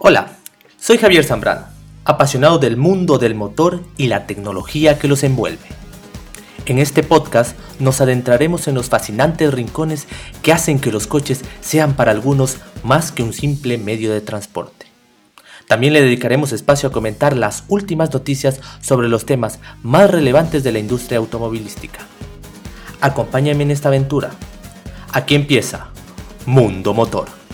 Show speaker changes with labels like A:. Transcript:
A: Hola, soy Javier Zambrano, apasionado del mundo del motor y la tecnología que los envuelve. En este podcast nos adentraremos en los fascinantes rincones que hacen que los coches sean para algunos más que un simple medio de transporte. También le dedicaremos espacio a comentar las últimas noticias sobre los temas más relevantes de la industria automovilística. Acompáñame en esta aventura. Aquí empieza Mundo Motor.